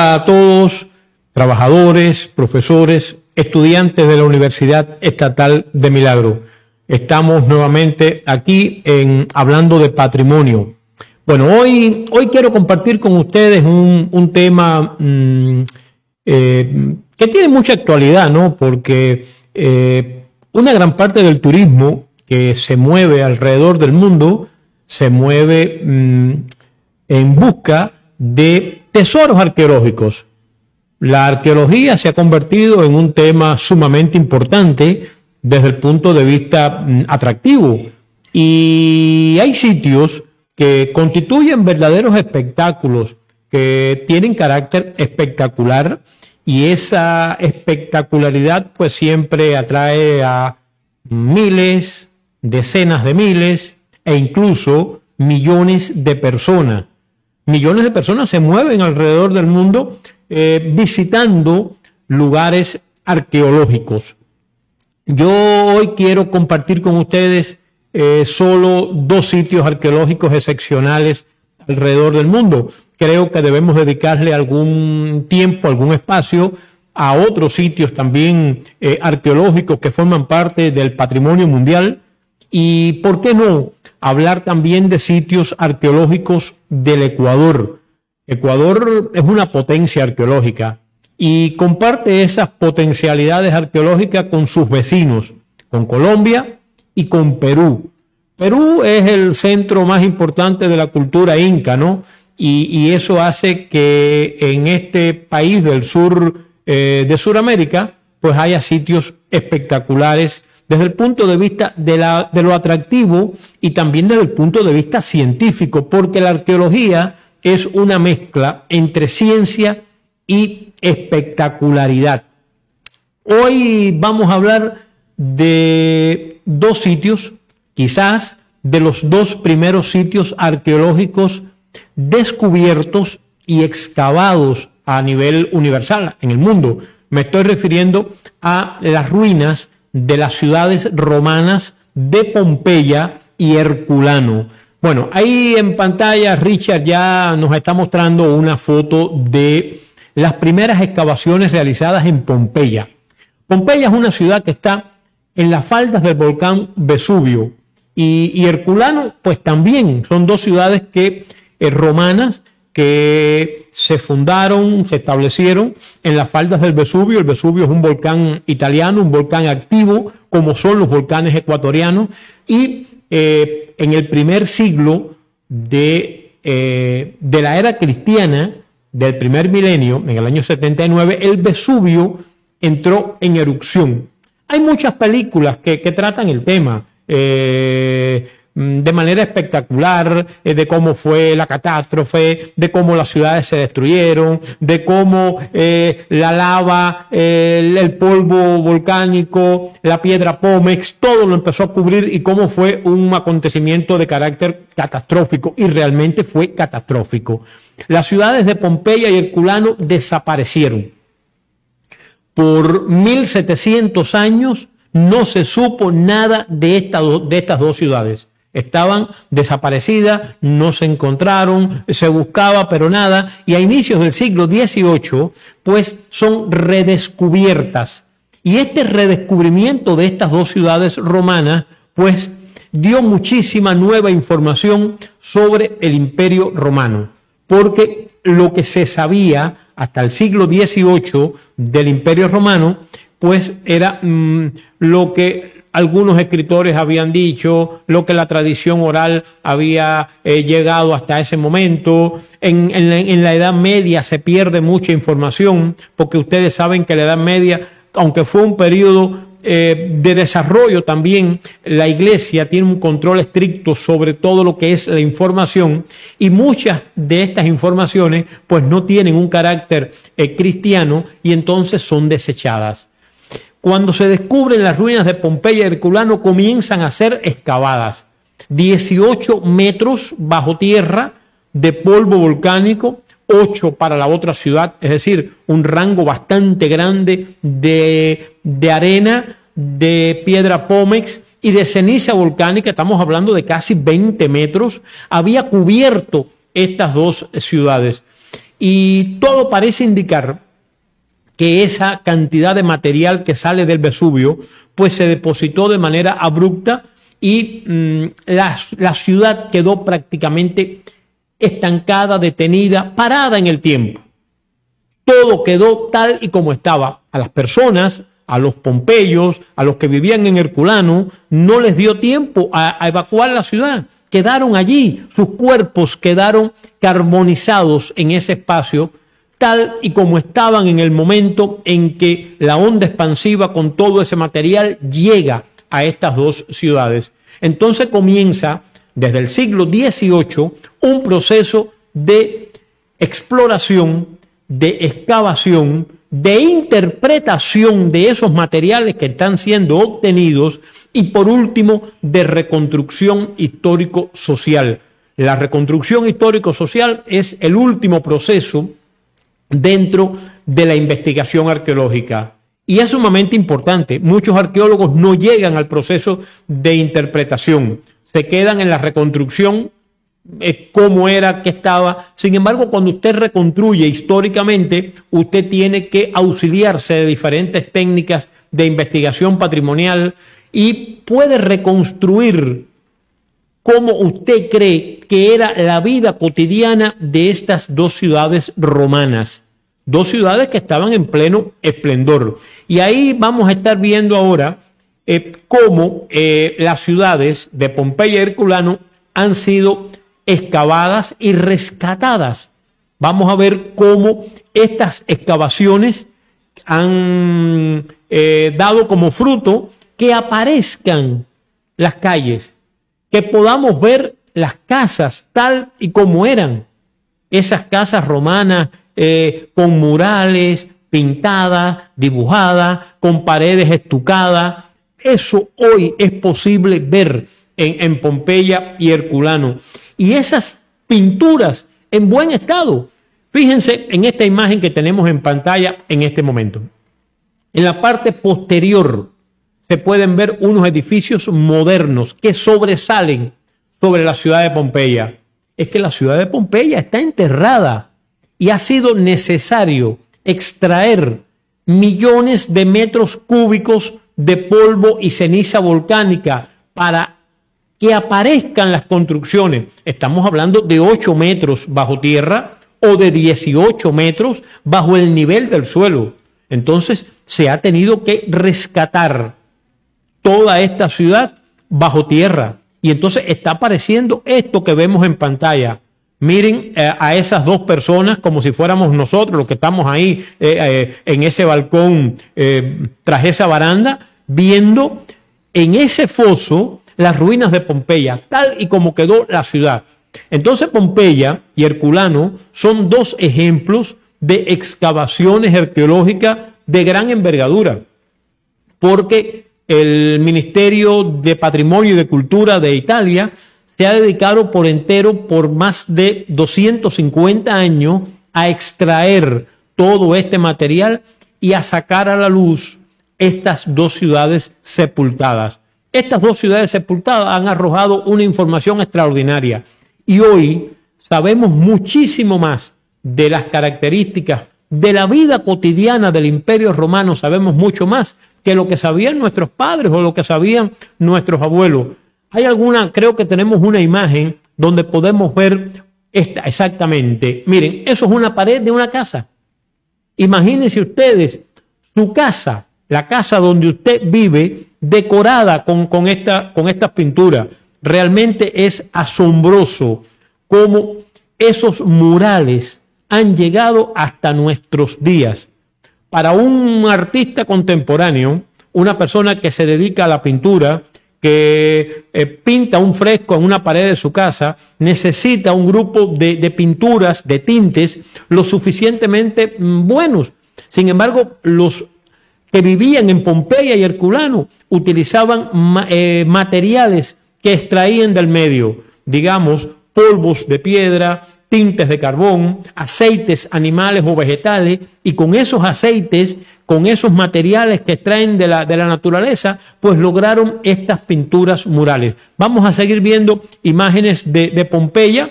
A todos, trabajadores, profesores, estudiantes de la Universidad Estatal de Milagro. Estamos nuevamente aquí en hablando de patrimonio. Bueno, hoy, hoy quiero compartir con ustedes un, tema mm, eh, que tiene mucha actualidad, ¿no? Porque eh, una gran parte del turismo que se mueve alrededor del mundo se mueve mm, en busca de tesoros arqueológicos. La arqueología se ha convertido en un tema sumamente importante desde el punto de vista mm, atractivo y hay sitios que constituyen verdaderos espectáculos, que tienen carácter espectacular y esa espectacularidad pues siempre atrae a miles, decenas de miles e incluso millones de personas millones de personas se mueven alrededor del mundo eh, visitando lugares arqueológicos. Yo hoy quiero compartir con ustedes eh, solo dos sitios arqueológicos excepcionales alrededor del mundo. Creo que debemos dedicarle algún tiempo, algún espacio a otros sitios también eh, arqueológicos que forman parte del patrimonio mundial. Y, ¿por qué no? Hablar también de sitios arqueológicos del Ecuador. Ecuador es una potencia arqueológica y comparte esas potencialidades arqueológicas con sus vecinos, con Colombia y con Perú. Perú es el centro más importante de la cultura inca, ¿no? Y, eso hace que en este país del sur eh, de Sudamérica, pues haya sitios espectaculares desde el punto de vista de, lo atractivo y también desde el punto de vista científico, porque la arqueología es una mezcla entre ciencia y espectacularidad. Hoy vamos a hablar de dos sitios, quizás de los dos primeros sitios arqueológicos descubiertos y excavados a nivel universal en el mundo. Me estoy refiriendo a las ruinas de las ciudades romanas de Pompeya y Herculano. Bueno, ahí en pantalla Richard ya nos está mostrando una foto de las primeras excavaciones realizadas en Pompeya. Pompeya es una ciudad que está en las faldas del volcán Vesubio y, Herculano pues también son dos ciudades que eh, romanas que se fundaron, se establecieron en las faldas del Vesubio. El Vesubio es un volcán italiano, un volcán activo, como son los volcanes ecuatorianos. Y eh, en el primer siglo de, eh, de, la era cristiana, del primer milenio, en el año 79, el Vesubio entró en erupción. Hay muchas películas que, que tratan el tema. Eh, de manera espectacular eh, de cómo fue la catástrofe, de cómo las ciudades se destruyeron, de cómo eh, la lava, el, polvo volcánico, la piedra Pómex, todo lo empezó a cubrir y cómo fue un acontecimiento de carácter catastrófico y realmente fue catastrófico. Las ciudades de Pompeya y Herculano desaparecieron. Por 1700 años no se supo nada de estas dos ciudades estaban desaparecidas, no se encontraron, se buscaba, pero nada, y a inicios del siglo XVIII, pues son redescubiertas. Y este redescubrimiento de estas dos ciudades romanas, pues dio muchísima nueva información sobre el imperio romano, porque lo que se sabía hasta el siglo XVIII del imperio romano, pues era mm, lo que algunos escritores habían dicho, lo que la tradición oral había eh, llegado hasta ese momento. En, la, Edad Media se pierde mucha información, porque ustedes saben que la Edad Media, aunque fue un periodo eh, de desarrollo también, la Iglesia tiene un control estricto sobre todo lo que es la información y muchas de estas informaciones pues no tienen un carácter eh, cristiano y entonces son desechadas cuando se descubren las ruinas de Pompeya y Herculano, comienzan a ser excavadas. 18 metros bajo tierra de polvo volcánico, 8 para la otra ciudad, es decir, un rango bastante grande de, de arena, de piedra pómex y de ceniza volcánica, estamos hablando de casi 20 metros, había cubierto estas dos ciudades. y todo parece indicar que esa cantidad de material que sale del Vesubio pues se depositó de manera abrupta y mm, la, la ciudad quedó prácticamente estancada, detenida, parada en el tiempo. Todo quedó tal y como estaba. A las personas, a los pompeyos, a los que vivían en Herculano, no les dio tiempo a, evacuar la ciudad. Quedaron allí, sus cuerpos quedaron carbonizados en ese espacio, tal y como estaban en el momento en que la onda expansiva con todo ese material llega a estas dos ciudades. Entonces comienza desde el siglo XVIII un proceso de exploración, de excavación, de interpretación de esos materiales que están siendo obtenidos y por último de reconstrucción histórico-social. La reconstrucción histórico-social es el último proceso dentro de la investigación arqueológica. Y es sumamente importante. Muchos arqueólogos no llegan al proceso de interpretación, se quedan en la reconstrucción eh, cómo era, qué estaba. Sin embargo, cuando usted reconstruye históricamente, usted tiene que auxiliarse de diferentes técnicas de investigación patrimonial y puede reconstruir cómo usted cree que era la vida cotidiana de estas dos ciudades romanas. Dos ciudades que estaban en pleno esplendor. Y ahí vamos a estar viendo ahora eh, cómo eh, las ciudades de Pompeya y Herculano han sido excavadas y rescatadas. Vamos a ver cómo estas excavaciones han eh, dado como fruto que aparezcan las calles, que podamos ver las casas tal y como eran, esas casas romanas eh, con murales pintadas, dibujadas, con paredes estucadas. Eso hoy es posible ver en, en Pompeya y Herculano y esas pinturas en buen estado. Fíjense en esta imagen que tenemos en pantalla en este momento. En la parte posterior se pueden ver unos edificios modernos que sobresalen sobre la ciudad de Pompeya. Es que la ciudad de Pompeya está enterrada y ha sido necesario extraer millones de metros cúbicos de polvo y ceniza volcánica para que aparezcan las construcciones. Estamos hablando de 8 metros bajo tierra o de 18 metros bajo el nivel del suelo. Entonces se ha tenido que rescatar toda esta ciudad bajo tierra. Y entonces está apareciendo esto que vemos en pantalla. Miren eh, a esas dos personas como si fuéramos nosotros los que estamos ahí eh, eh, en ese balcón tras esa baranda, viendo en ese foso las ruinas de Pompeya, tal y como quedó la ciudad. Entonces Pompeya y Herculano son dos ejemplos de excavaciones arqueológicas de gran envergadura, porque el Ministerio de Patrimonio y de Cultura de Italia se ha dedicado por entero por más de 250 años a extraer todo este material y a sacar a la luz estas dos ciudades sepultadas. Estas dos ciudades sepultadas han arrojado una información extraordinaria y hoy sabemos muchísimo más de las características de la vida cotidiana del imperio romano, sabemos mucho más que lo que sabían nuestros padres o lo que sabían nuestros abuelos. Hay alguna, creo que tenemos una imagen donde podemos ver esta exactamente. Miren, eso es una pared de una casa. Imagínense ustedes su casa, la casa donde usted vive, decorada con, con, esta, con estas pinturas. Realmente es asombroso cómo esos murales han llegado hasta nuestros días. Para un artista contemporáneo, una persona que se dedica a la pintura, que eh, pinta un fresco en una pared de su casa, necesita un grupo de, pinturas, de tintes, lo suficientemente mm, buenos. Sin embargo, los que vivían en Pompeya y Herculano utilizaban eh, materiales que extraían del medio, digamos, polvos de piedra, tintes de carbón, aceites animales o vegetales, y con esos aceites, con esos materiales que extraen de la, de la naturaleza, pues lograron estas pinturas murales. Vamos a seguir viendo imágenes de, de Pompeya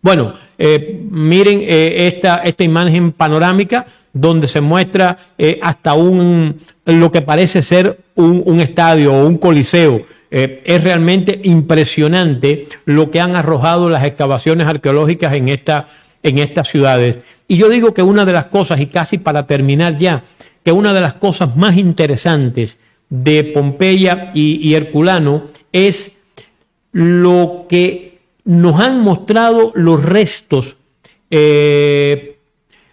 Bueno, eh, miren eh, esta, esta imagen panorámica donde se muestra eh, hasta un lo que parece ser un, un estadio o un coliseo. Es realmente impresionante lo que han arrojado las excavaciones arqueológicas en, esta, en estas ciudades. Y yo digo que una de las cosas, y casi para terminar ya, que una de las cosas más interesantes de Pompeya y, y Herculano es lo que nos han mostrado los restos, eh,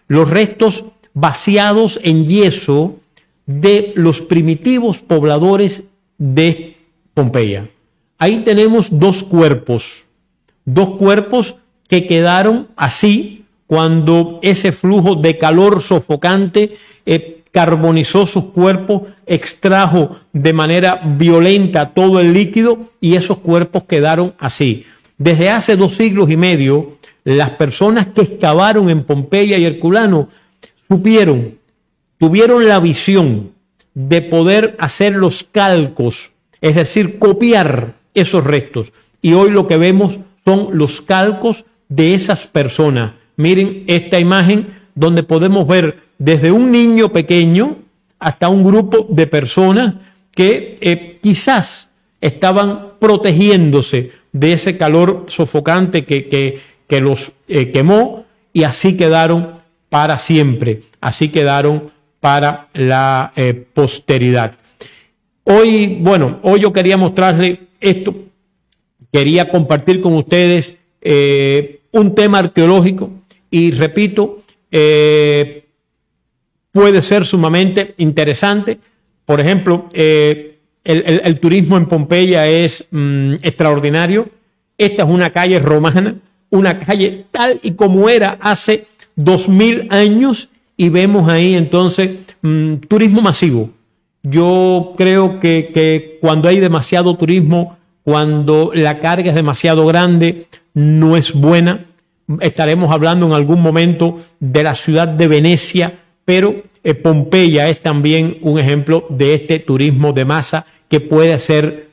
los restos vaciados en yeso de los primitivos pobladores de Pompeya. Ahí tenemos dos cuerpos, dos cuerpos que quedaron así cuando ese flujo de calor sofocante eh, carbonizó sus cuerpos, extrajo de manera violenta todo el líquido y esos cuerpos quedaron así. Desde hace dos siglos y medio, las personas que excavaron en Pompeya y Herculano supieron, tuvieron la visión de poder hacer los calcos, es decir, copiar esos restos. Y hoy lo que vemos son los calcos de esas personas. Miren esta imagen donde podemos ver desde un niño pequeño hasta un grupo de personas que eh, quizás estaban protegiéndose de ese calor sofocante que, que, los eh, quemó y así quedaron para siempre, así quedaron para la eh, posteridad. Hoy, bueno, hoy yo quería mostrarle esto, quería compartir con ustedes eh, un tema arqueológico y repito, puede ser sumamente interesante. Por ejemplo, el, turismo en Pompeya es mm, extraordinario. Esta es una calle romana, una calle tal y como era hace dos mil años y vemos ahí entonces mm, turismo masivo. Yo creo que, cuando hay demasiado turismo, cuando la carga es demasiado grande, no es buena. Estaremos hablando en algún momento de la ciudad de Venecia, pero eh, Pompeya es también un ejemplo de este turismo de masa que puede ser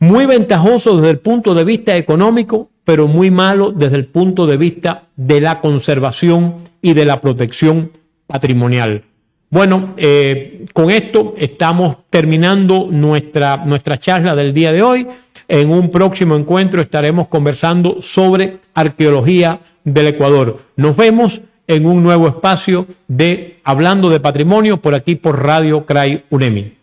muy ventajoso desde el punto de vista económico, pero muy malo desde el punto de vista de la conservación y de la protección patrimonial. Bueno, eh, con esto estamos terminando nuestra, nuestra charla del día de hoy. En un próximo encuentro estaremos conversando sobre arqueología del Ecuador. Nos vemos en un nuevo espacio de Hablando de Patrimonio por aquí por Radio CRAI UNEMI.